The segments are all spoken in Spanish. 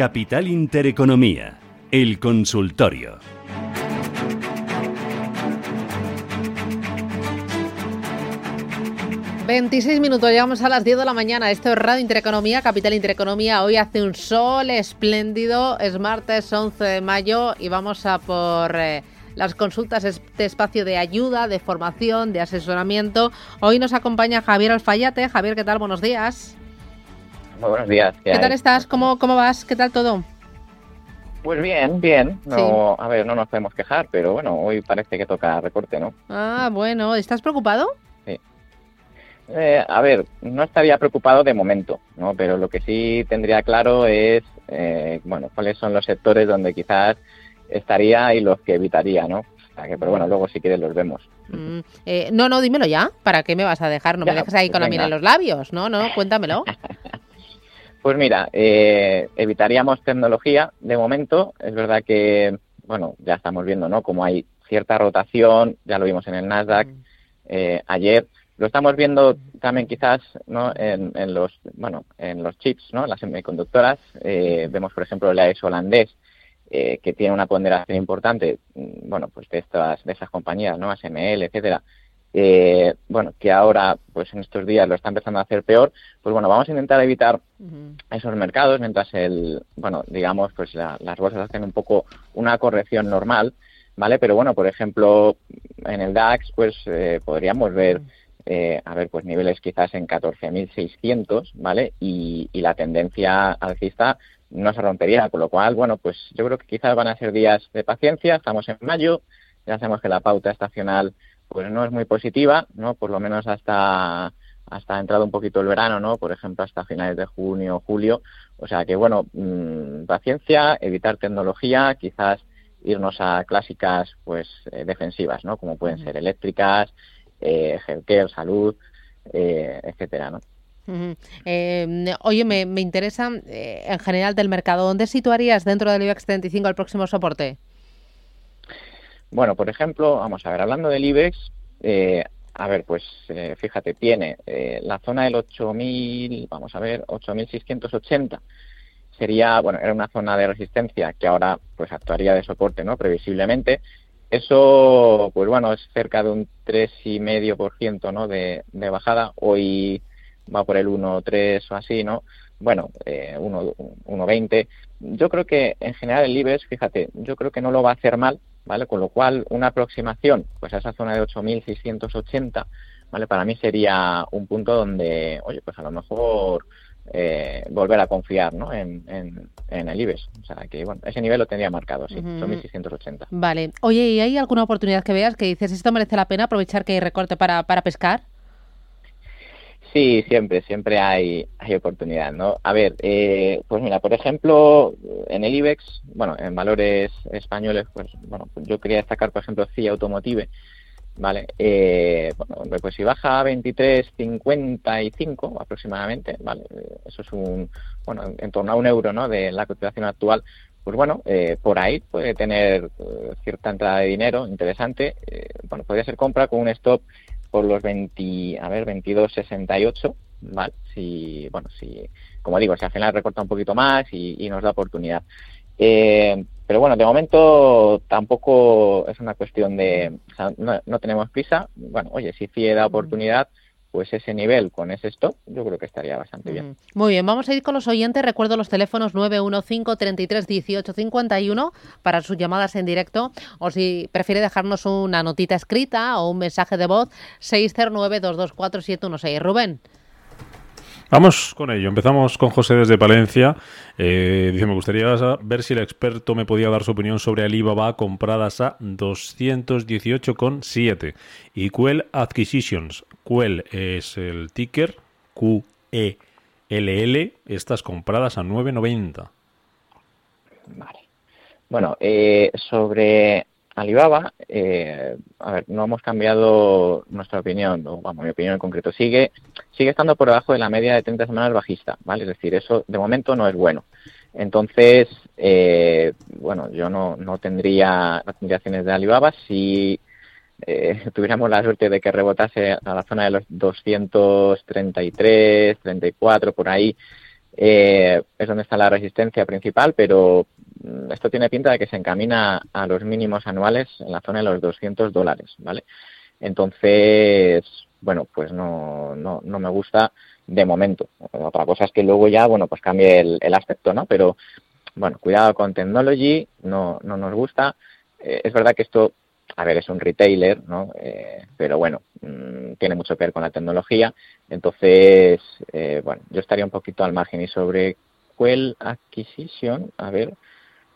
Capital Intereconomía, el consultorio. ...26 minutos, llegamos a las 10 de la mañana. Esto es Radio Intereconomía, Capital Intereconomía. Hoy hace un sol espléndido, es martes 11 de mayo y vamos a por... Eh, las consultas, este espacio de ayuda, de formación, de asesoramiento. Hoy nos acompaña Javier Alfayate. Javier, ¿qué tal? Buenos días. Muy buenos días. ¿Qué, tal estás? ¿Cómo, ¿Cómo vas? ¿Qué tal todo? Pues bien, bien. No, A ver, no nos podemos quejar, pero bueno, hoy parece que toca recorte, ¿no? Ah, bueno. ¿Estás preocupado? Sí. Eh, a ver, no estaría preocupado de momento, ¿no? Pero lo que sí tendría claro es, eh, bueno, cuáles son los sectores donde quizás estaría y los que evitaría, ¿no? pero bueno, luego si quieres los vemos. Mm, eh, no, no, dímelo ya. ¿Para qué me vas a dejar? No me dejes ahí con la miel en los labios. No, no, cuéntamelo. pues mira, eh, evitaríamos tecnología de momento. Es verdad que, bueno, ya estamos viendo, ¿no? Como hay cierta rotación, ya lo vimos en el Nasdaq mm. eh, ayer. Lo estamos viendo también quizás ¿no? en, los bueno en los chips, ¿no? las semiconductoras. vemos, por ejemplo, el AES holandés, eh, que tiene una ponderación importante, mm, bueno, pues de estas, de esas compañías, ¿no? ASML, etcétera, eh, bueno, que ahora, pues en estos días lo está empezando a hacer peor, pues bueno, vamos a intentar evitar esos mercados mientras el, bueno, digamos, pues las bolsas hacen un poco una corrección normal, ¿vale? Pero bueno, por ejemplo, en el DAX, pues eh, podríamos ver, a ver, pues niveles quizás en 14.600, ¿vale? Y, y la tendencia alcista no se rompería, con lo cual, bueno, pues yo creo que quizás van a ser días de paciencia, estamos en mayo, ya sabemos que la pauta estacional pues no es muy positiva, ¿no? Por lo menos hasta hasta entrado un poquito el verano, ¿no? Por ejemplo, hasta finales de junio, julio. O sea que, bueno, mmm, paciencia, evitar tecnología, quizás irnos a clásicas, pues, eh, defensivas, ¿no? Como pueden ser eléctricas, eh, healthcare, salud, eh, etcétera, ¿no? Eh, oye, me, interesa eh, en general del mercado. ¿Dónde situarías dentro del IBEX 35 el próximo soporte? Bueno, por ejemplo, vamos a ver, hablando del IBEX, eh, a ver, pues fíjate, tiene la zona del 8.000, vamos a ver, 8.680 sería, bueno, era una zona de resistencia que ahora pues actuaría de soporte, ¿no? Previsiblemente. Eso, pues bueno, es cerca de un 3,5% ¿no? de, de bajada. Hoy va por el 1.3 o así, ¿no? Bueno, eh, 1.20. Yo creo que en general el IBEX, fíjate, yo creo que no lo va a hacer mal, ¿vale? Con lo cual, una aproximación pues a esa zona de 8.680, ¿vale? Para mí sería un punto donde, oye, pues a lo mejor eh, volver a confiar ¿no? en, en, el IBEX. O sea, que bueno, ese nivel lo tendría marcado, sí, 8.680. Vale. Oye, ¿y hay alguna oportunidad que veas que dices, esto merece la pena aprovechar que hay recorte para, para pescar? Sí, siempre, siempre hay, hay oportunidad, ¿no? A ver, eh, pues mira, por ejemplo, en el IBEX, bueno, en valores españoles, pues bueno, pues yo quería destacar, por ejemplo, CIA Automotive, ¿vale? Eh, bueno, pues si baja a 23.55 aproximadamente, ¿vale? Eso es un, bueno, en torno a un euro, ¿no? De la cotización actual, pues bueno, eh, por ahí puede tener cierta entrada de dinero interesante. bueno, podría ser compra con un stop por los 20, a ver, 22.68, ¿vale? Si, bueno, si, como digo, si al final recorta un poquito más y, nos da oportunidad. Eh, pero bueno, de momento tampoco es una cuestión de, o sea, no, no, tenemos prisa. Bueno, oye, si FIE da oportunidad, pues ese nivel con ese stop yo creo que estaría bastante bien. Muy bien, vamos a ir con los oyentes. Recuerdo los teléfonos 915 33 18 51 para sus llamadas en directo o si prefiere dejarnos una notita escrita o un mensaje de voz 609 224 716. Rubén. Vamos con ello. Empezamos con José desde Palencia. Eh, dice, me gustaría ver si el experto me podía dar su opinión sobre Alibaba compradas a 218,7 y Quell Acquisitions. Quell es el ticker Q-E-L-L, estas compradas a 9,90. Vale. Bueno, eh, sobre Alibaba, eh, a ver, no hemos cambiado nuestra opinión, o mi opinión en concreto, sigue, sigue estando por debajo de la media de 30 semanas bajista, ¿vale? Es decir, eso de momento no es bueno. Entonces, eh, bueno, yo no, no tendría, acciones de Alibaba si eh, tuviéramos la suerte de que rebotase a la zona de los 233, 34, por ahí, eh, es donde está la resistencia principal, pero esto tiene pinta de que se encamina a los mínimos anuales en la zona de los 200 dólares, ¿vale? Entonces, bueno, pues no, no, no me gusta de momento. Otra cosa es que luego ya, bueno, pues cambie el, aspecto, ¿no? Pero, bueno, cuidado con Technology, no, no nos gusta. Eh, es verdad que esto, a ver, es un retailer, ¿no? Eh, pero bueno, mmm, tiene mucho que ver con la tecnología. Entonces, eh, bueno, yo estaría un poquito al margen. Y sobre Quell Acquisition, a ver,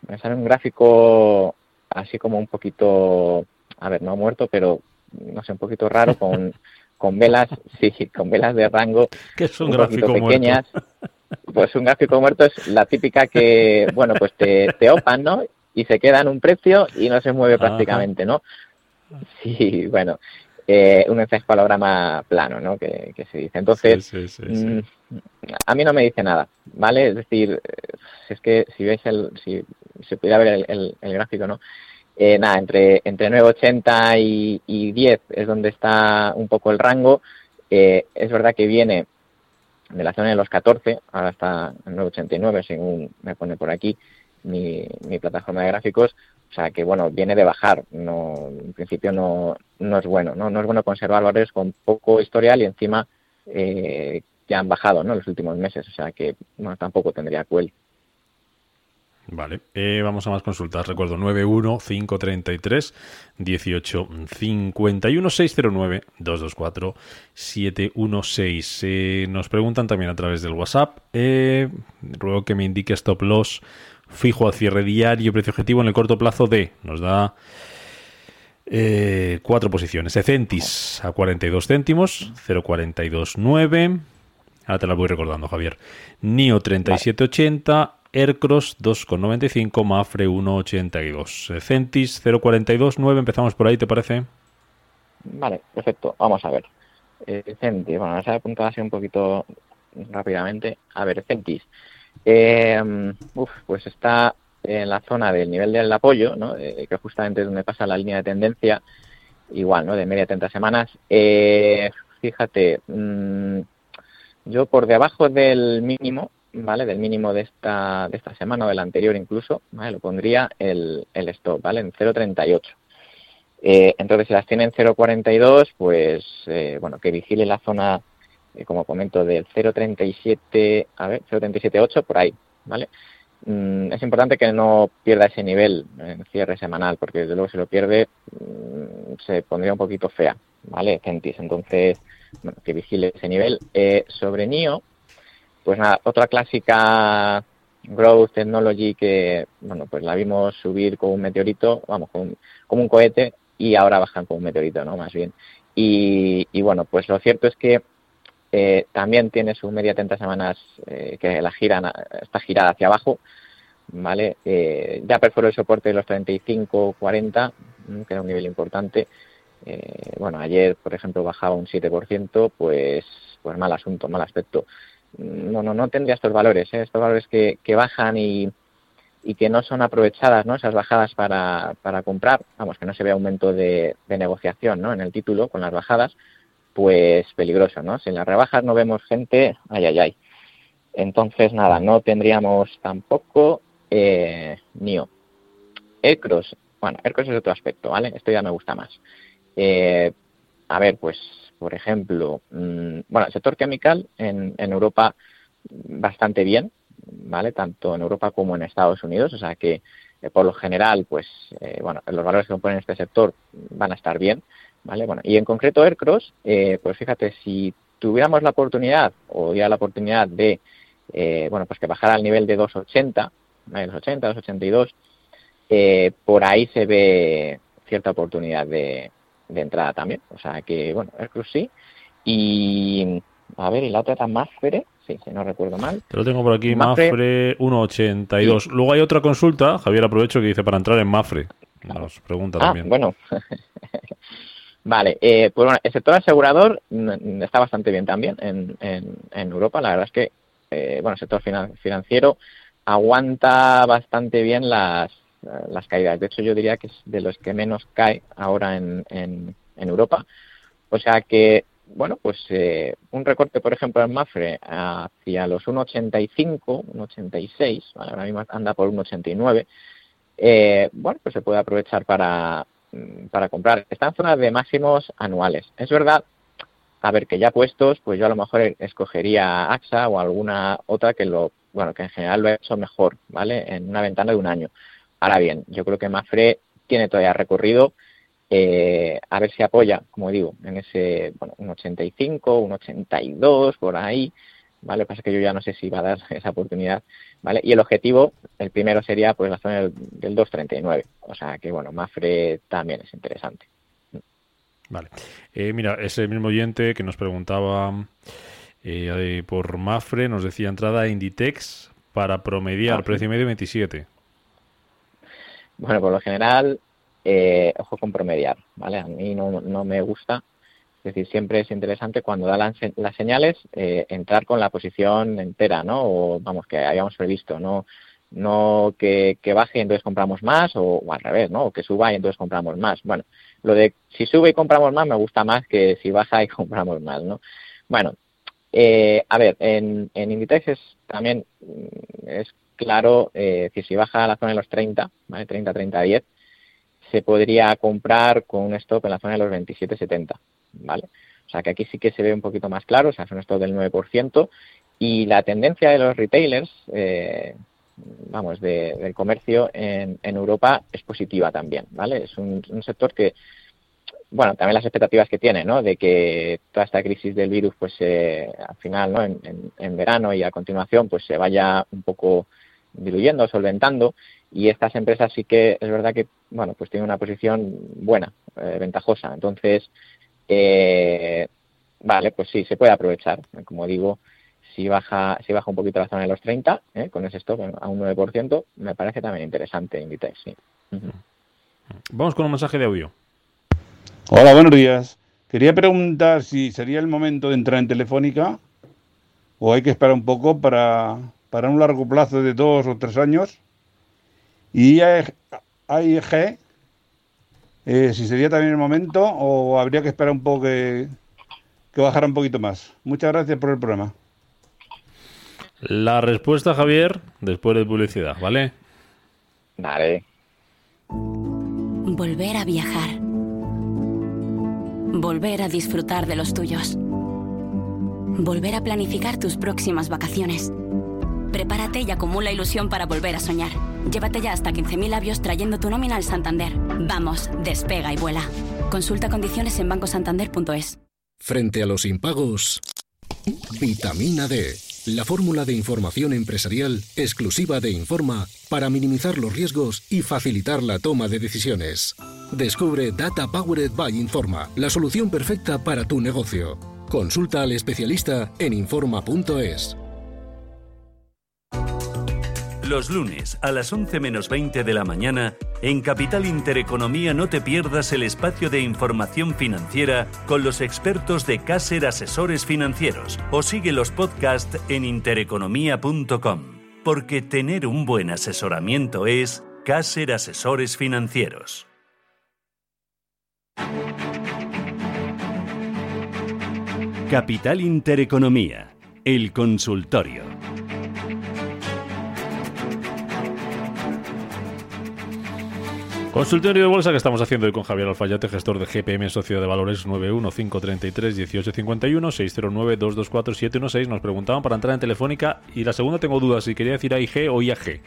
me sale un gráfico así como un poquito, a ver, no muerto, pero no sé, un poquito raro con, con velas, sí, con velas de rango que es un, un gráfico poquito pequeñas. Pues un gráfico muerto es la típica que, bueno, pues te, te opan, ¿no? Y se queda en un precio y no se mueve Ajá. prácticamente, ¿no? Sí, bueno, eh, un encefalograma plano, ¿no? Que, que se dice. Entonces, Sí, sí, sí, sí. Mm, a mí no me dice nada, ¿vale? Es decir, eh, es que si veis el, si se pudiera ver el, el- el gráfico, ¿no? Eh, nada, entre, entre 9,80 y, y 10 es donde está un poco el rango. Eh, es verdad que viene de la zona de los 14, ahora está en 9,89 según me pone por aquí mi, mi plataforma de gráficos. O sea que bueno, viene de bajar, no, en principio no, no es bueno, ¿no? No es bueno conservar valores con poco historial y encima eh, que han bajado ¿no? los últimos meses, o sea que tampoco tendría cuel. Vale, eh, vamos a más consultas. Recuerdo 91 533 18 51 609 224 716. Eh, nos preguntan también a través del WhatsApp. Eh, ruego que me indique stop loss fijo al cierre diario, precio objetivo en el corto plazo de. Nos da eh, cuatro posiciones. Ecentis a 42 céntimos, 0,429. Ahora te la voy recordando, Javier. NIO 3780, Aircross 2,95, Mafre 1,82. Centis 0,429. Empezamos por ahí, ¿te parece? Vale, perfecto. Vamos a ver. Eh, Centis, bueno, vamos a apuntar así un poquito rápidamente. A ver, Centis. Eh, uf, pues está en la zona del nivel del apoyo, ¿no? Eh, que justamente es donde pasa la línea de tendencia, igual, ¿no? De media 30 semanas. Eh, fíjate, mmm, yo por debajo del mínimo, ¿vale? Del mínimo de esta, de esta semana o del anterior incluso, ¿vale? Lo pondría el, el stop, ¿vale? En 0.38. Eh, entonces, si las tienen 0.42, pues, eh, bueno, que vigile la zona, eh, como comento, del 0.37, a ver, 0.378, por ahí, ¿vale? Mm, es importante que no pierda ese nivel en cierre semanal, porque desde luego si lo pierde, mm, se pondría un poquito fea, ¿vale? Centis. Entonces, bueno, que vigile ese nivel. Eh, sobre NIO, pues otra clásica Growth Technology que, bueno, pues la vimos subir como un meteorito, vamos, como un, como un cohete y ahora bajan como un meteorito, ¿no? Más bien. Y, y bueno, pues lo cierto es que eh, también tiene su media 30 semanas eh, que la giran, está girada hacia abajo, ¿vale? Eh, ya perforó el soporte de los 35-40, que era un nivel importante. Eh, bueno, ayer, por ejemplo, bajaba un 7%, pues, pues mal asunto, mal aspecto. No, no, no tendría estos valores, ¿eh? estos valores que, que bajan y, y que no son aprovechadas, ¿no? Esas bajadas para, para comprar, vamos, que no se ve aumento de, negociación, ¿no? En el título con las bajadas, pues peligroso, ¿no? Si en las rebajas no vemos gente, ay, ay, ay. Entonces, nada, no tendríamos tampoco eh, NIO. Aircross, bueno, Aircross es otro aspecto, ¿vale? Esto ya me gusta más. Eh, a ver, pues, por ejemplo, mmm, bueno, el sector chemical en, en Europa bastante bien, ¿vale? Tanto en Europa como en Estados Unidos, o sea que eh, por lo general, pues, eh, bueno, los valores que componen este sector van a estar bien, ¿vale? Bueno, y en concreto Aircross, eh, pues fíjate, si tuviéramos la oportunidad, o diera la oportunidad de, eh, bueno, pues que bajara al nivel de 280, ¿vale? 280, 282, eh, por ahí se ve cierta oportunidad de, de entrada también, o sea que, bueno, Aircross sí, y a ver, y la otra era Mafre, sí, si no recuerdo mal. Te lo tengo por aquí, Mafre, Mafre 1.82. Sí. Luego hay otra consulta, Javier, aprovecho que dice para entrar en Mafre. Nos pregunta ah, también. bueno. vale, eh, pues bueno, el sector asegurador está bastante bien también en, en, en Europa. La verdad es que, eh, bueno, el sector finan financiero aguanta bastante bien las, las caídas. De hecho, yo diría que es de los que menos cae ahora en, en, en Europa. O sea que bueno, pues eh, un recorte, por ejemplo, en Mafre hacia los 1,85, 1,86, ahora mismo anda por 1,89, eh, bueno, pues se puede aprovechar para, mm, para comprar. Está en zona de máximos anuales. Es verdad, a ver, que ya puestos, pues yo a lo mejor escogería AXA o alguna otra que lo, bueno, que en general lo he hecho mejor, ¿vale? En una ventana de un año. Ahora bien, yo creo que Mafre tiene todavía recorrido eh, a ver si apoya, como digo, en ese, bueno, un 85, un 82, por ahí, ¿vale? Pasa que yo ya no sé si va a dar esa oportunidad, ¿vale? Y el objetivo, el primero sería pues la zona del, 239, o sea que, bueno, Mafre también es interesante. Vale. Eh, mira, ese mismo oyente que nos preguntaba eh, por Mafre nos decía entrada Inditex para promediar, ah, precio medio 27. Bueno, por lo general, eh, ojo con promediar, ¿vale? A mí no, no me gusta. Es decir, siempre es interesante cuando da las, señales eh, entrar con la posición entera, ¿no? O vamos, que habíamos previsto, ¿no? No que, baje y entonces compramos más o, al revés, ¿no? O que suba y entonces compramos más. Bueno, lo de si sube y compramos más me gusta más que si baja y compramos más, ¿no? Bueno, eh, a ver, en, en Inditex es, también mm, es claro, eh, si baja a la zona de los 30, ¿vale? 30, 30, 10, se podría comprar con un stop en la zona de los 27,70, ¿vale? O sea que aquí sí que se ve un poquito más claro, o sea, es un stop del 9%, y la tendencia de los retailers, eh, vamos, del comercio en, Europa es positiva también, ¿vale? Es un, sector que, bueno, también las expectativas que tiene, ¿no? De que toda esta crisis del virus, pues eh, al final, ¿no? En, en, verano y a continuación, pues se vaya un poco diluyendo, solventando, y estas empresas sí que es verdad que, bueno, pues tienen una posición buena, eh, ventajosa. Entonces, eh, vale, pues sí, se puede aprovechar. Como digo, si baja, si baja un poquito la zona de los 30, eh, con ese stop a un 9%, me parece también interesante Inditex, sí. Vamos con un mensaje de audio. Hola, buenos días. Quería preguntar si sería el momento de entrar en Telefónica o hay que esperar un poco para para un largo plazo de dos o tres años. Y AIG, eh, si sería también el momento o habría que esperar un poco que, que bajara un poquito más. Muchas gracias por el programa. La respuesta, Javier, después de publicidad, ¿vale? Vale. Volver a viajar. Volver a disfrutar de los tuyos. Volver a planificar tus próximas vacaciones. Prepárate y acumula ilusión para volver a soñar. Llévate ya hasta 15.000 labios trayendo tu nómina al Santander. Vamos, despega y vuela. Consulta condiciones en bancosantander.es. Frente a los impagos, vitamina D. La fórmula de información empresarial exclusiva de Informa para minimizar los riesgos y facilitar la toma de decisiones. Descubre Data Powered by Informa, la solución perfecta para tu negocio. Consulta al especialista en Informa.es. Los lunes a las 11 menos 20 de la mañana, en Capital Intereconomía no te pierdas el espacio de información financiera con los expertos de Caser Asesores Financieros o sigue los podcasts en intereconomía.com, porque tener un buen asesoramiento es Caser Asesores Financieros. Capital Intereconomía, el consultorio. Consultorio de bolsa que estamos haciendo hoy con Javier Alfayate, gestor de GPM Socio de Valores 915331851-609224716. Nos preguntaban para entrar en Telefónica y la segunda tengo dudas si quería decir AIG o IAG.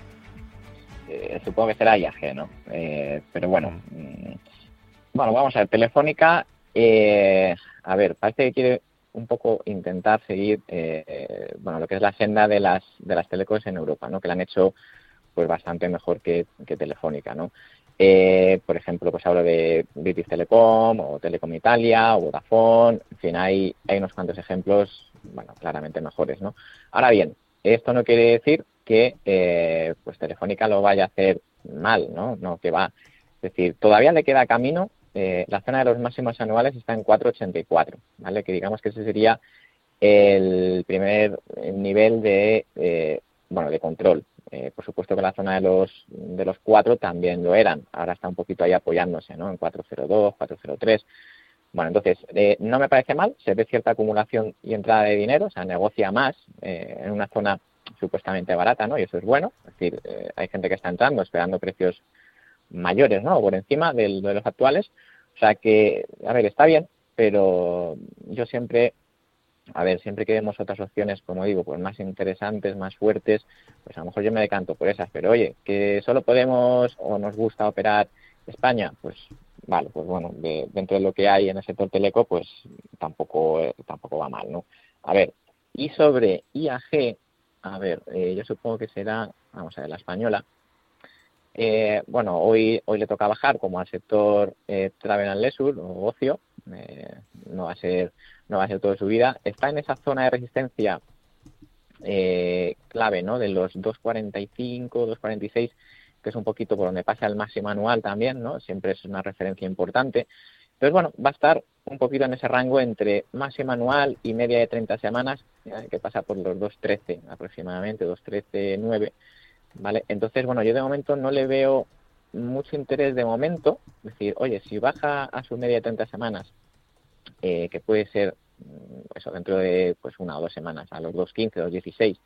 Eh, supongo que será IAG, ¿no? Eh, pero bueno, mm, bueno, vamos a ver, Telefónica, eh, a ver, parece que quiere un poco intentar seguir, bueno, lo que es la senda de las de las telecos en Europa, ¿no? Que la han hecho pues bastante mejor que, que Telefónica, ¿no? Eh, por ejemplo, pues hablo de British Telecom o Telecom Italia o Vodafone, en fin, hay, hay unos cuantos ejemplos, bueno, claramente mejores, ¿no? Ahora bien, esto no quiere decir que eh, pues Telefónica lo vaya a hacer mal, ¿no? No, que va. Es decir, todavía le queda camino. Eh, la zona de los máximos anuales está en 4,84, ¿vale? Que digamos que ese sería el primer nivel de, bueno, de control eh, por supuesto que la zona de los, de los cuatro también lo eran. Ahora está un poquito ahí apoyándose, ¿no? En 402, 403. Bueno, entonces, eh, no me parece mal, se ve cierta acumulación y entrada de dinero, o sea, negocia más eh, en una zona supuestamente barata, ¿no? Y eso es bueno, es decir, eh, hay gente que está entrando esperando precios mayores, ¿no? Por encima de los actuales, o sea que, a ver, está bien, pero yo siempre a ver, siempre que vemos otras opciones, como digo, pues más interesantes, más fuertes, pues a lo mejor yo me decanto por esas. Pero oye, que solo podemos o nos gusta operar España, pues vale, pues bueno, dentro de lo que hay en el sector teleco, pues tampoco, eh, tampoco va mal, ¿no? A ver, y sobre IAG, a ver, eh, yo supongo que será, vamos a ver, la española. Eh, bueno, hoy, hoy le toca bajar como al sector Travel and Leisure o ocio, no va a ser no va a ser todo su vida, está en esa zona de resistencia eh, clave, ¿no? De los 2.45, 2.46, que es un poquito por donde pasa el máximo anual también, ¿no? Siempre es una referencia importante. Entonces, bueno, va a estar un poquito en ese rango entre máximo anual y media de 30 semanas, que pasa por los 2.13 aproximadamente, 2.13.9, ¿vale? Entonces, bueno, yo de momento no le veo mucho interés de momento, es decir, oye, si baja a su media de 30 semanas eh, que puede ser mm, eso dentro de pues una o dos semanas, a los 2.15, 2.16,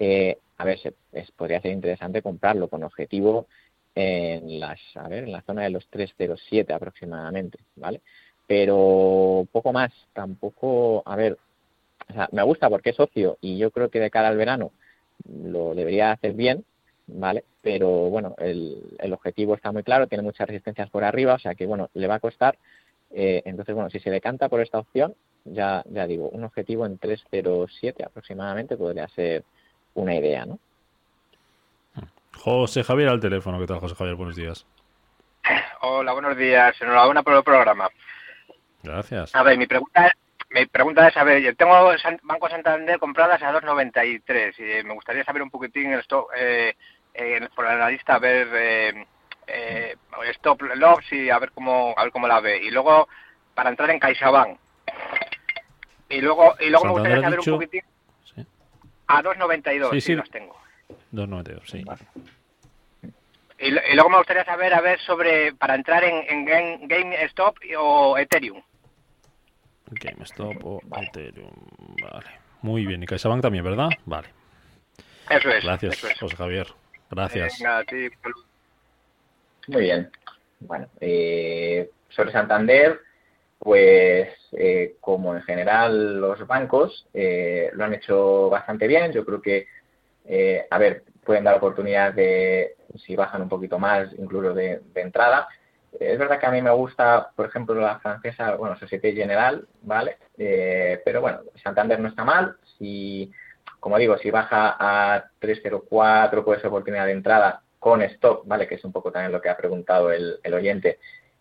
eh, a ver, se, podría ser interesante comprarlo con objetivo en las, a ver, en la zona de los 3.07 aproximadamente, ¿vale? Pero poco más, tampoco, a ver, o sea, me gusta porque es socio y yo creo que de cara al verano lo debería hacer bien, ¿vale? Pero bueno, el, el objetivo está muy claro, tiene muchas resistencias por arriba, o sea que bueno, le va a costar, eh, entonces, bueno, si se decanta por esta opción, ya, ya digo, un objetivo en 307 aproximadamente podría ser una idea, ¿no? José Javier al teléfono. ¿Qué tal, José Javier? Buenos días. Hola, buenos días. Enhorabuena por el programa. Gracias. A ver, mi pregunta, mi pregunta es, a ver, yo tengo Banco Santander compradas a 2.93 y me gustaría saber un poquitín el stock, eh, eh, por la lista, a ver... Eh, eh, stop loss y a ver cómo a ver cómo la ve. Y luego para entrar en CaixaBank. Y luego y luego me gustaría saber un poquitín a 2.92 sí, sí. los tengo. 2.92 sí. Y, luego me gustaría saber a ver sobre para entrar en, en Game, GameStop o Ethereum. GameStop o Ethereum vale. Muy bien y CaixaBank también verdad vale. Eso es gracias José Javier. Gracias. Venga. Muy bien. Bueno, eh, sobre Santander, pues eh, como en general los bancos eh, lo han hecho bastante bien, yo creo que, a ver, pueden dar oportunidad de, si bajan un poquito más, incluso de, entrada. es verdad que a mí me gusta, por ejemplo, la francesa, bueno, Societe General, ¿vale? pero bueno, Santander no está mal. Si, como digo, si baja a 304, puede ser oportunidad de entrada con stop, ¿vale? Que es un poco también lo que ha preguntado el, oyente,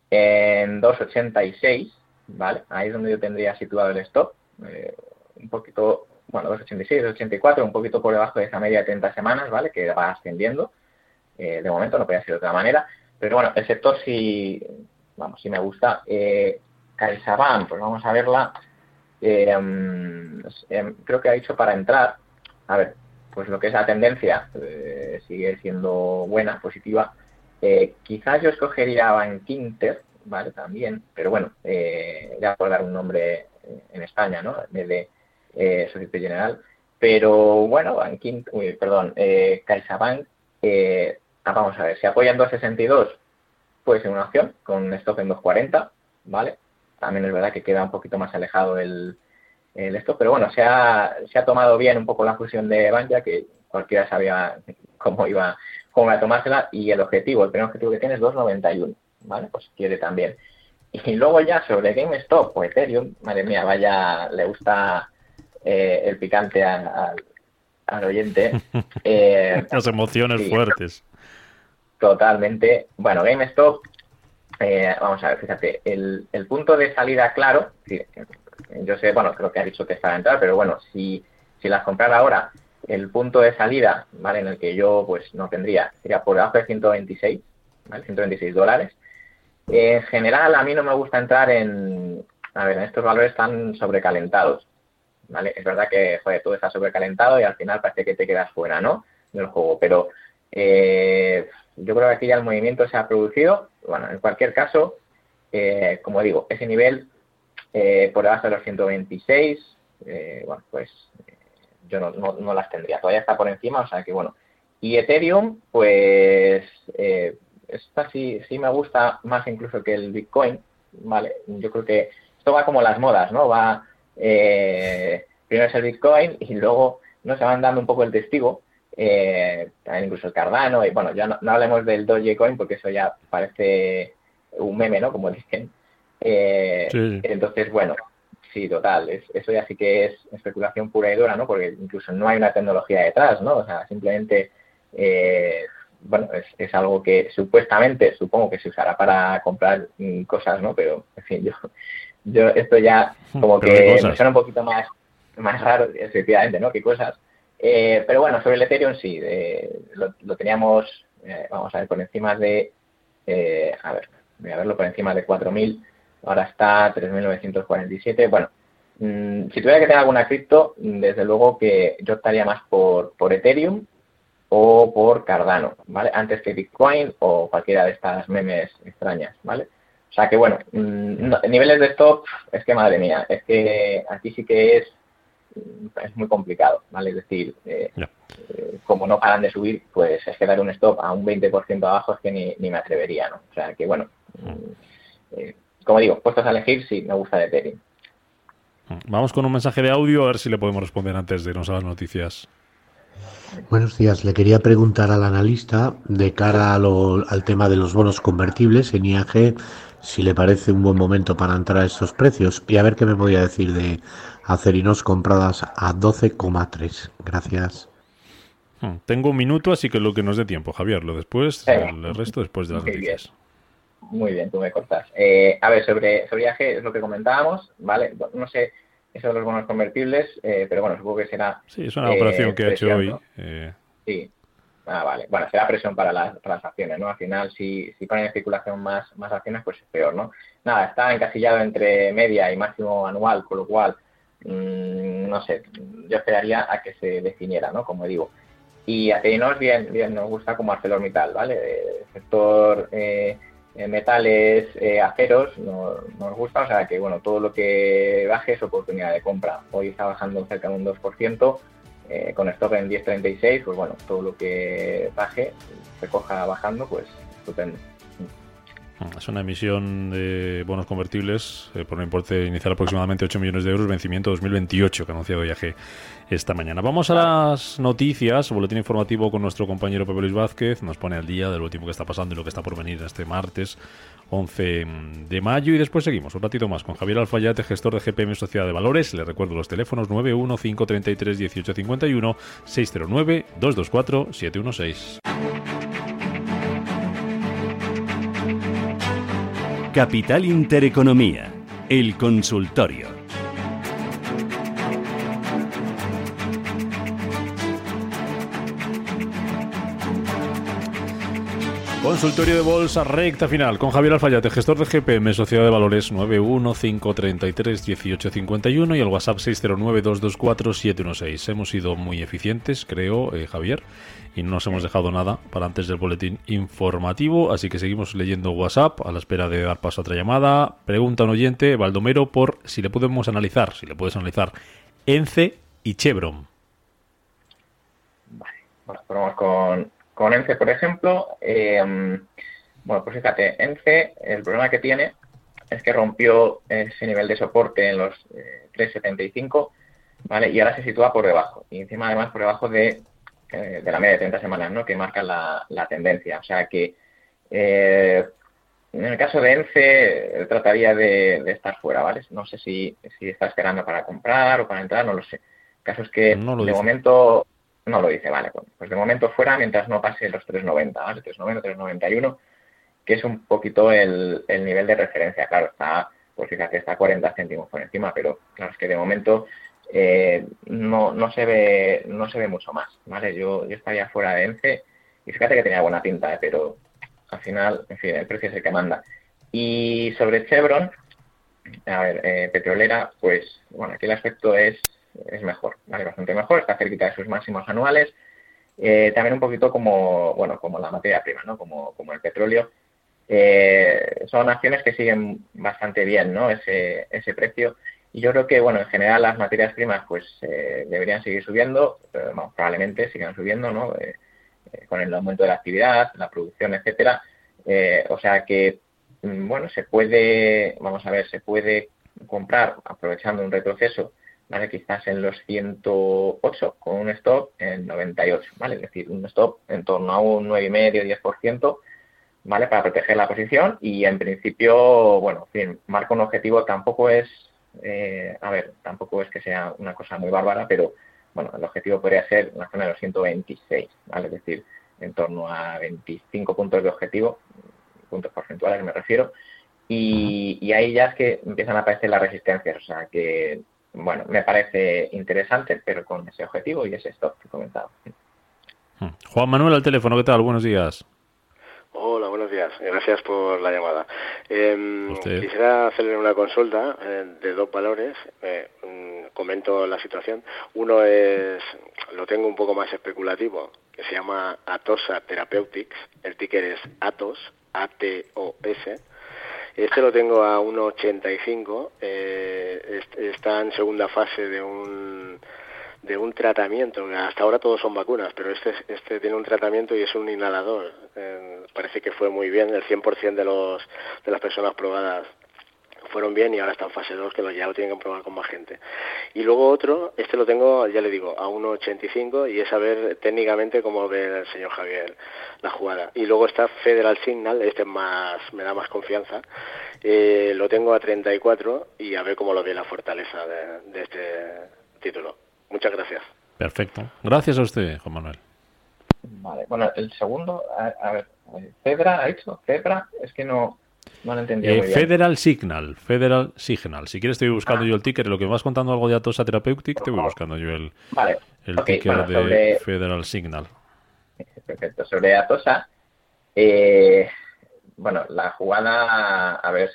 en 2.86, ¿vale? Ahí es donde yo tendría situado el stop, eh, un poquito, bueno, 2.86, 2.84, un poquito por debajo de esa media de 30 semanas, ¿vale? Que va ascendiendo, eh, de momento no puede ser de otra manera, pero bueno, el sector sí, vamos, sí me gusta. Eh, CaixaBank, pues vamos a verla, eh, mm, em, creo que ha dicho para entrar, a ver, pues lo que es la tendencia eh, sigue siendo buena, positiva. Eh, quizás yo escogería Bankinter, ¿vale? También, pero bueno, eh, ya por dar un nombre en España, ¿no? De eh, Societe General. Pero bueno, Bankinter, uy, perdón, eh, CaixaBank, eh, vamos a ver, si apoyan 2.62, puede ser una opción, con stop en 2.40, ¿vale? También es verdad que queda un poquito más alejado el, esto, pero bueno, se ha, se ha tomado bien un poco la fusión de Bankia, que cualquiera sabía cómo iba, cómo iba a tomársela, y el objetivo, el primer objetivo que tiene es 2.91, ¿vale? Pues quiere también. Y luego ya sobre GameStop o Ethereum, madre mía, vaya, le gusta eh, el picante al, oyente. Eh, Las emociones fuertes. Totalmente. Bueno, GameStop, eh, vamos a ver, fíjate, el, el punto de salida claro, yo sé, bueno, creo que ha dicho que está a entrar, pero bueno, si, si las comprara ahora, el punto de salida, ¿vale? En el que yo, pues, no tendría, sería por debajo de 126, ¿vale? 126 dólares. En general, a mí no me gusta entrar en, a ver, en estos valores tan sobrecalentados, ¿vale? Es verdad que, joder, todo está sobrecalentado y al final parece que te quedas fuera, ¿no? Del juego, pero eh, yo creo que aquí ya el movimiento se ha producido. Bueno, en cualquier caso, eh, como digo, ese nivel eh, por debajo de los 126, eh, bueno, pues yo no, no, las tendría. Todavía está por encima, o sea que bueno. Y Ethereum, pues esta sí, sí me gusta más incluso que el Bitcoin, ¿vale? Yo creo que esto va como las modas, ¿no? Va, primero es el Bitcoin y luego no se van dando un poco el testigo eh, también incluso el Cardano, y bueno, ya no, hablemos del Dogecoin porque eso ya parece un meme, ¿no? Como dicen. Eh, entonces, bueno, sí, total, eso ya sí que es especulación pura y dura, ¿no? Porque incluso no hay una tecnología detrás, ¿no? O sea, simplemente, eh, bueno, es, algo que supuestamente, supongo que se usará para comprar mm, cosas, ¿no? Pero, en fin, yo, yo esto ya como que me suena un poquito más, más raro, efectivamente, ¿no? ¿Qué cosas? Eh, pero bueno, sobre el Ethereum sí, lo, teníamos, eh, vamos a ver, por encima de, eh, a ver, voy a verlo por encima de 4.000, ahora está 3.947. Bueno, mm, si tuviera que tener alguna cripto, desde luego que yo optaría más por, por Ethereum o por Cardano, ¿vale? Antes que Bitcoin o cualquiera de estas memes extrañas, ¿vale? O sea que bueno, mm, niveles de stop, es que madre mía, es que aquí sí que es es muy complicado, ¿vale? Es decir, eh, eh, como no paran de subir, pues es que dar un stop a un 20% abajo es que ni, ni, me atrevería, ¿no? O sea, que bueno, mm, eh, como digo, puestos a elegir, sí, me gusta de Ethereum. Vamos con un mensaje de audio a ver si le podemos responder antes de irnos a las noticias. Buenos días. Le quería preguntar al analista de cara al tema de los bonos convertibles en IAG si le parece un buen momento para entrar a estos precios y a ver qué me podía decir de acerinos compradas a 12,3. Gracias. Hmm, tengo un minuto, así que lo que nos dé tiempo, Javier. Lo después, el resto después de las noticias. Muy bien, tú me cortas. Eh, a ver, sobre, sobre viaje es lo que comentábamos, ¿vale? No sé, eso de los bonos convertibles, eh, pero bueno, supongo que será... Sí, es una operación que ha hecho hoy. Sí. Ah, vale. Bueno, será presión para las, para acciones, ¿no? Al final, si, si ponen en circulación más, más acciones, pues es peor, ¿no? Nada, está encasillado entre media y máximo anual, con lo cual Mm, no sé, yo esperaría a que se definiera, ¿no? Como digo. Y a bien, bien, nos gusta como ArcelorMittal, ¿vale? El sector eh, metales, eh, aceros, nos gusta, o sea que, bueno, todo lo que baje es oportunidad de compra. Hoy está bajando cerca de un 2%, eh, con stop en 10.36, pues bueno, todo lo que baje, se coja bajando, pues estupendo. Es una emisión de bonos convertibles eh, por un importe inicial aproximadamente 8 millones de euros, vencimiento 2028, que ha anunciado IAG esta mañana. Vamos a las noticias, boletín informativo con nuestro compañero Pepe Luis Vázquez, nos pone al día de lo último que está pasando y lo que está por venir este martes 11 de mayo y después seguimos un ratito más con Javier Alfayate, gestor de GPM Sociedad de Valores. Le recuerdo los teléfonos 915331851 609 224 716. Capital Intereconomía, el consultorio. Consultorio de Bolsa, recta final, con Javier Alfayate, gestor de GPM, Sociedad de Valores 915331851 y el WhatsApp 609224716. Hemos sido muy eficientes, creo, eh, Javier, y no nos hemos dejado nada para antes del boletín informativo, así que seguimos leyendo WhatsApp a la espera de dar paso a otra llamada. Pregunta un oyente, Baldomero, por si le podemos analizar, si le puedes analizar ENCE y Chevron. Vale, bueno, con, con ENCE, por ejemplo. Eh, bueno, pues fíjate, ENCE, el problema que tiene es que rompió ese nivel de soporte en los 3.75, eh, ¿vale? Y ahora se sitúa por debajo, y encima además por debajo de eh, de la media de 30 semanas, ¿no? Que marca la, tendencia. O sea que eh, en el caso de ENCE trataría de, estar fuera, ¿vale? No sé si, si está esperando para comprar o para entrar, no lo sé. El caso es que de momento no lo dice, vale. Pues de momento fuera mientras no pase los 3.90, ¿vale? 3.90, 3.91, que es un poquito el, el nivel de referencia. Claro, está, pues fíjate, está 40 céntimos por encima, pero claro, es que de momento eh, no, no, se ve, no se ve mucho más, ¿vale? Yo, yo estaría fuera de ENCE y fíjate que tenía buena pinta, ¿eh? pero al final, en fin, el precio es el que manda. Y sobre Chevron, a ver, eh, petrolera, pues, bueno, aquí el aspecto es, es mejor, ¿vale? Bastante mejor, está cerquita de sus máximos anuales. también un poquito como, bueno, como la materia prima, ¿no? Como, como el petróleo. eh, son acciones que siguen bastante bien, ¿no? Ese, ese precio. Y yo creo que, bueno, en general las materias primas, pues, eh, deberían seguir subiendo, probablemente sigan subiendo, ¿no? con el aumento de la actividad, la producción, etcétera. o sea que, mm, bueno, se puede, vamos a ver, se puede comprar aprovechando un retroceso ¿vale? Quizás en los 108 con un stop en 98, ¿vale? Es decir, un stop en torno a un 9,5-10%, ¿vale? Para proteger la posición y en principio, bueno, en fin, marca un objetivo, tampoco es, eh, a ver, tampoco es que sea una cosa muy bárbara, pero bueno, el objetivo podría ser la zona de los 126, ¿vale? Es decir, en torno a 25 puntos de objetivo, puntos porcentuales me refiero, y, y ahí ya es que empiezan a aparecer las resistencias, o sea que bueno, me parece interesante, pero con ese objetivo y ese stop que he comentado. Juan Manuel al teléfono, ¿qué tal? Buenos días. Hola, buenos días. Gracias por la llamada. Eh, quisiera hacerle una consulta eh, de dos valores. Eh, mm, comento la situación. Uno es, lo tengo un poco más especulativo, que se llama Atosa Therapeutics. El ticker es Atos, A-T-O-S este lo tengo a 1,85. Eh, está en segunda fase de un de un tratamiento. Hasta ahora todos son vacunas, pero este, este tiene un tratamiento y es un inhalador. Parece que fue muy bien. El 100% de, los, de las personas probadas fueron bien y ahora está en fase 2 que lo, ya lo tienen que probar con más gente. Y luego otro, este lo tengo, ya le digo, a 1.85 y es a ver técnicamente cómo ve el señor Javier la jugada. Y luego está Federal Signal, este es más, me da más confianza, eh, lo tengo a 34 y a ver cómo lo ve la fortaleza de, este título. Muchas gracias. Perfecto. Gracias a usted, Juan Manuel. Vale, bueno, el segundo, a, ver, Fedra ha hecho, Fedra, es que no, eh, Federal Signal, Federal Signal. Si quieres, estoy buscando ah. yo el ticker. Lo que me vas contando algo de Atosa Therapeutic, te voy buscando yo el, el ticker de Federal Signal. Perfecto. Sobre Atosa, eh, bueno, la jugada, a ver,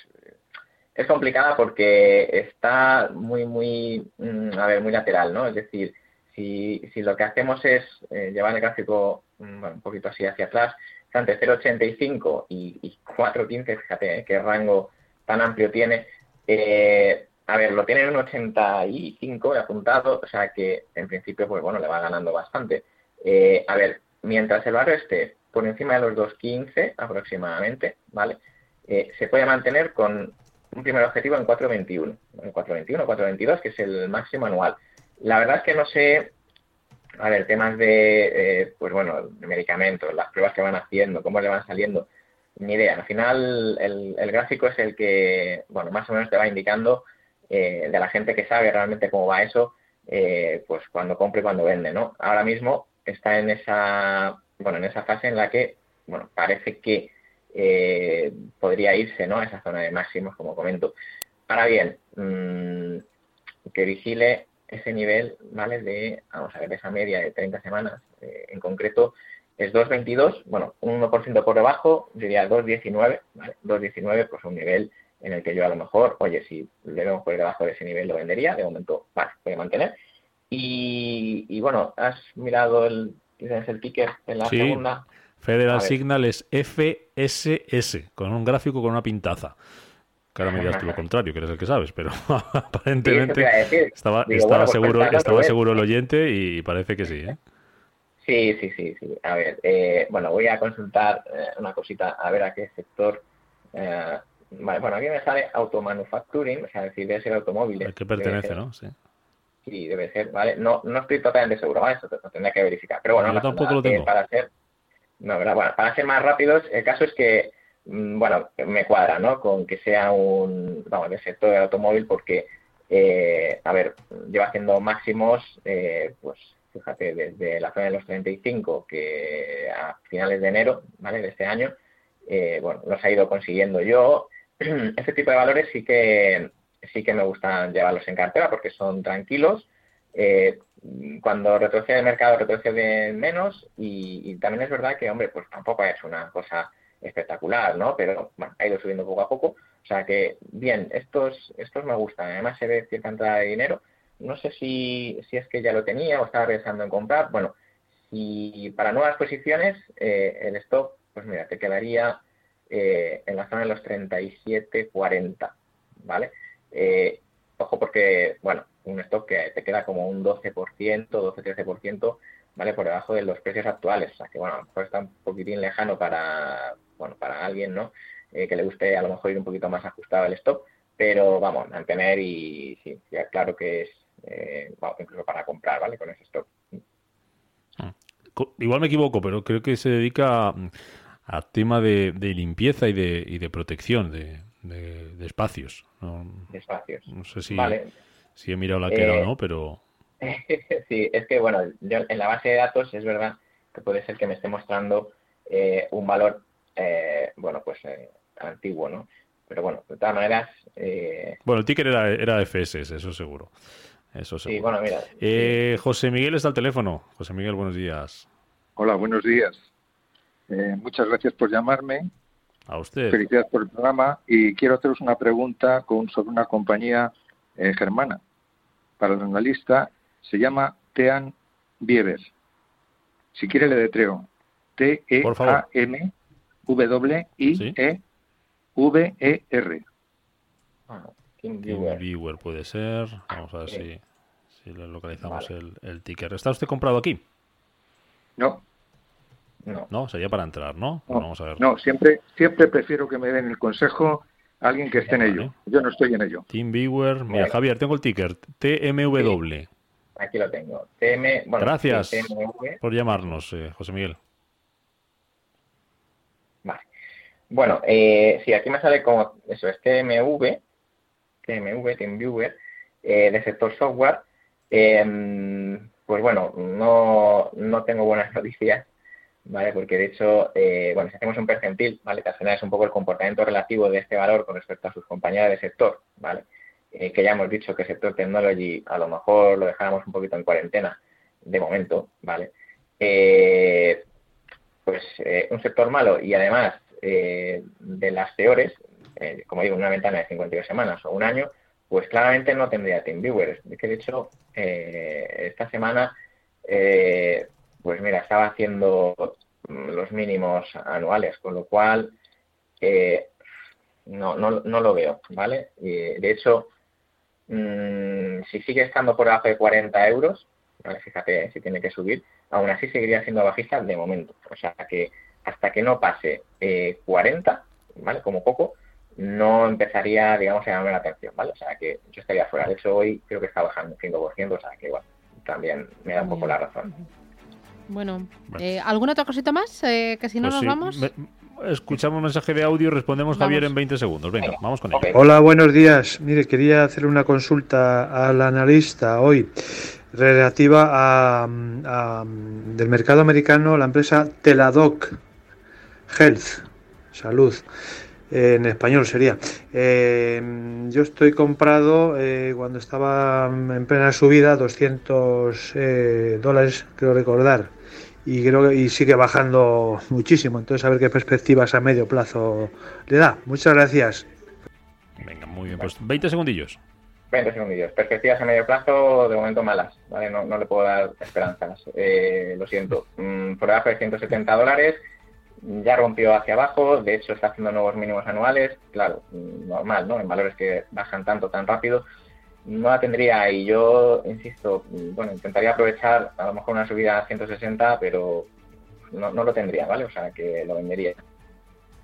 es complicada porque está muy, muy, mm, a ver, muy lateral, ¿no? Es decir, si, si lo que hacemos es eh, llevar el gráfico mm, un poquito así hacia atrás, entre 0,85 y, y 4,15, fíjate ¿eh? qué rango tan amplio tiene. Eh, a ver, lo tiene en un 85 apuntado, o sea que en principio, pues bueno, le va ganando bastante. A ver, mientras el barrio esté por encima de los 2,15 aproximadamente, ¿vale? se puede mantener con un primer objetivo en 4,21, en 4,21, 4,22, que es el máximo anual. La verdad es que no sé a ver, temas de, eh, pues bueno, de medicamentos, las pruebas que van haciendo, cómo le van saliendo, ni idea. Al final, el, el gráfico es el que, bueno, más o menos te va indicando eh, de la gente que sabe realmente cómo va eso, eh, pues cuando compra y cuando vende, ¿no? Ahora mismo está en esa, bueno, en esa fase en la que, bueno, parece que podría irse, ¿no? A esa zona de máximos, como comento. Ahora bien, mmm, que vigile ese nivel, ¿vale? De, vamos a ver, esa media de 30 semanas eh, en concreto es 2.22, bueno, un 1% por debajo, diría 2.19, ¿vale? 2.19, pues un nivel en el que yo a lo mejor, oye, si le vemos por debajo de ese nivel lo vendería, de momento, vale, voy a mantener. Y, bueno, has mirado el, el ticker en la segunda. Federal Signal es FSS, con un gráfico con una pintaza. Claro, me dirás tú lo contrario, que eres el que sabes, pero aparentemente estaba, estaba seguro, estaba seguro el oyente y parece que sí. ¿eh? Sí, sí, sí, sí. A ver, eh, bueno, voy a consultar eh, una cosita, a ver a qué sector. Eh, vale, bueno, aquí me sale automanufacturing, o sea, decir, debe ser automóviles. ¿A qué pertenece, no? Sí. Sí, debe ser, ¿vale? No, no estoy totalmente seguro, ¿vale? Eso lo tendría que verificar. Pero bueno, Yo tampoco lo tengo. para ser, no, bueno, para ser más rápidos, el caso es que Mm, bueno, me cuadra, ¿no? Con que sea un, vamos, del sector del automóvil porque, eh, a ver, lleva haciendo máximos, eh, pues fíjate, desde la zona de los 35, que a finales de enero, ¿vale? De este año, eh, bueno, los ha ido consiguiendo yo. Este tipo de valores sí que, sí que me gustan llevarlos en cartera porque son tranquilos. Cuando retrocede el mercado, retrocede menos y, también es verdad que, hombre, pues tampoco es una cosa espectacular, ¿no? Pero bueno, ha ido subiendo poco a poco. O sea que, bien, estos, estos me gustan. Además se ve cierta entrada de dinero. No sé si, si es que ya lo tenía o estaba pensando en comprar. Bueno, y para nuevas posiciones, eh, el stop, pues mira, te quedaría eh, en la zona de los 37,40, ¿vale? Eh, ojo porque, bueno, un stock que te queda como un 12%, 12-13%, ¿vale? Por debajo de los precios actuales, o sea que, bueno, a lo mejor está un poquitín lejano para, bueno, para alguien, ¿no? Eh, que le guste a lo mejor ir un poquito más ajustado el stock, pero vamos, mantener y sí, ya claro que es, eh, incluso para comprar, ¿vale? Con ese stock. Ah. Igual me equivoco, pero creo que se dedica a, tema de, limpieza y de, y de protección de, de, espacios. ¿no? De espacios. No sé si, si he mirado la que era o eh, no, pero... sí, es que, bueno, yo en la base de datos es verdad que puede ser que me esté mostrando eh, un valor, eh, bueno, pues antiguo, ¿no? Pero bueno, de todas maneras... Bueno, el ticker era, era FS, eso seguro. Eso seguro. Sí, bueno, mira. José Miguel está al teléfono. José Miguel, buenos días. Hola, buenos días. muchas gracias por llamarme. A usted. Felicidades por el programa y quiero haceros una pregunta con, sobre una compañía germana. Para el analista se llama Tean Bieber. Si quiere le detreo. T-E-A-M-W-I-E-V-E-R. Tim Viewer puede ser. Vamos a ver si, si le localizamos el, el ticker. ¿Está usted comprado aquí? No. No. no, sería para entrar, ¿no? No, Vamos a ver. no siempre, siempre prefiero que me den el consejo alguien que esté en ello. Yo no estoy en ello. Team Viewer. Mira, Javier, tengo el ticker. TMW. Aquí lo tengo. TM, Gracias por llamarnos, eh, José Miguel. Vale. Bueno, eh, sí, aquí me sale como eso, es TMV, TMV, TeamViewer, eh, de sector software. Em, pues bueno, no, no tengo buenas noticias ¿vale? Porque de hecho, eh, bueno, si hacemos un percentil, ¿vale? Que al es un poco el comportamiento relativo de este valor con respecto a sus compañeras de sector, ¿vale? Eh, que ya hemos dicho que el sector technology a lo mejor lo dejáramos un poquito en cuarentena de momento, ¿vale? Eh, pues un sector malo y además de las peores, como digo, una ventana de 52 semanas o un año, pues claramente no tendría TeamViewer. Es que de hecho, esta semana pues mira, estaba haciendo los mínimos anuales, con lo cual eh, no, no, no, lo veo, ¿vale? Y de hecho, mm, si sigue estando por debajo de 40 euros, ¿vale? fíjate si tiene que subir, aún así seguiría siendo bajista de momento. O sea que hasta que no pase eh, 40, ¿vale? Como poco, no empezaría, digamos, a llamarme la atención, ¿vale? O sea que yo estaría fuera. De hecho, hoy creo que está bajando un 5%, o sea que igual, también me da un poco la razón. Bueno, eh, ¿alguna otra cosita más? Eh, que si no pues nos vamos. escuchamos mensaje de audio y respondemos Javier en 20 segundos. Venga, vamos con ello. Hola, buenos días. Mire, quería hacer una consulta al analista hoy relativa a, del mercado americano la empresa Teladoc Health, salud en español sería. Eh, yo estoy comprado eh, cuando estaba en plena subida 200 eh, dólares, creo recordar, y creo y sigue bajando muchísimo. Entonces a ver qué perspectivas a medio plazo le da. Muchas gracias. Venga, muy bien, pues 20 segundillos. 20 segundillos. Perspectivas a medio plazo, de momento malas, ¿vale? No, no le puedo dar esperanzas. lo siento. Mm, por debajo de 170 dólares ya rompió hacia abajo, de hecho está haciendo nuevos mínimos anuales, claro, normal, ¿no? En valores que bajan tanto, tan rápido, no la tendría y yo, insisto, bueno, intentaría aprovechar a lo mejor una subida a 160, pero no, no lo tendría, ¿vale? O sea, que lo vendería.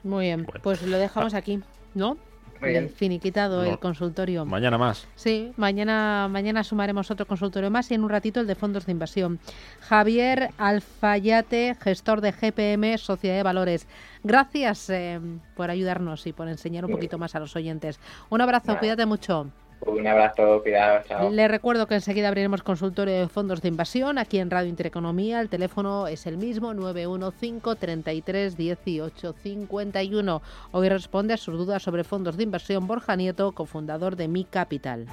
Muy bien, pues lo dejamos aquí, ¿no? Bien. Finiquitado el consultorio. Mañana más. Sí, mañana, mañana sumaremos otro consultorio más y en un ratito el de fondos de inversión. Javier Alfayate, gestor de GPM, Sociedad de Valores. Gracias eh, por ayudarnos y por enseñar un poquito más a los oyentes. Un abrazo, cuídate mucho. Un abrazo, cuidado, chao. Le recuerdo que enseguida abriremos consultorio de fondos de inversión aquí en Radio Intereconomía. El teléfono es el mismo, 915 33 18 51. Hoy responde a sus dudas sobre fondos de inversión Borja Nieto, cofundador de Mi Capital.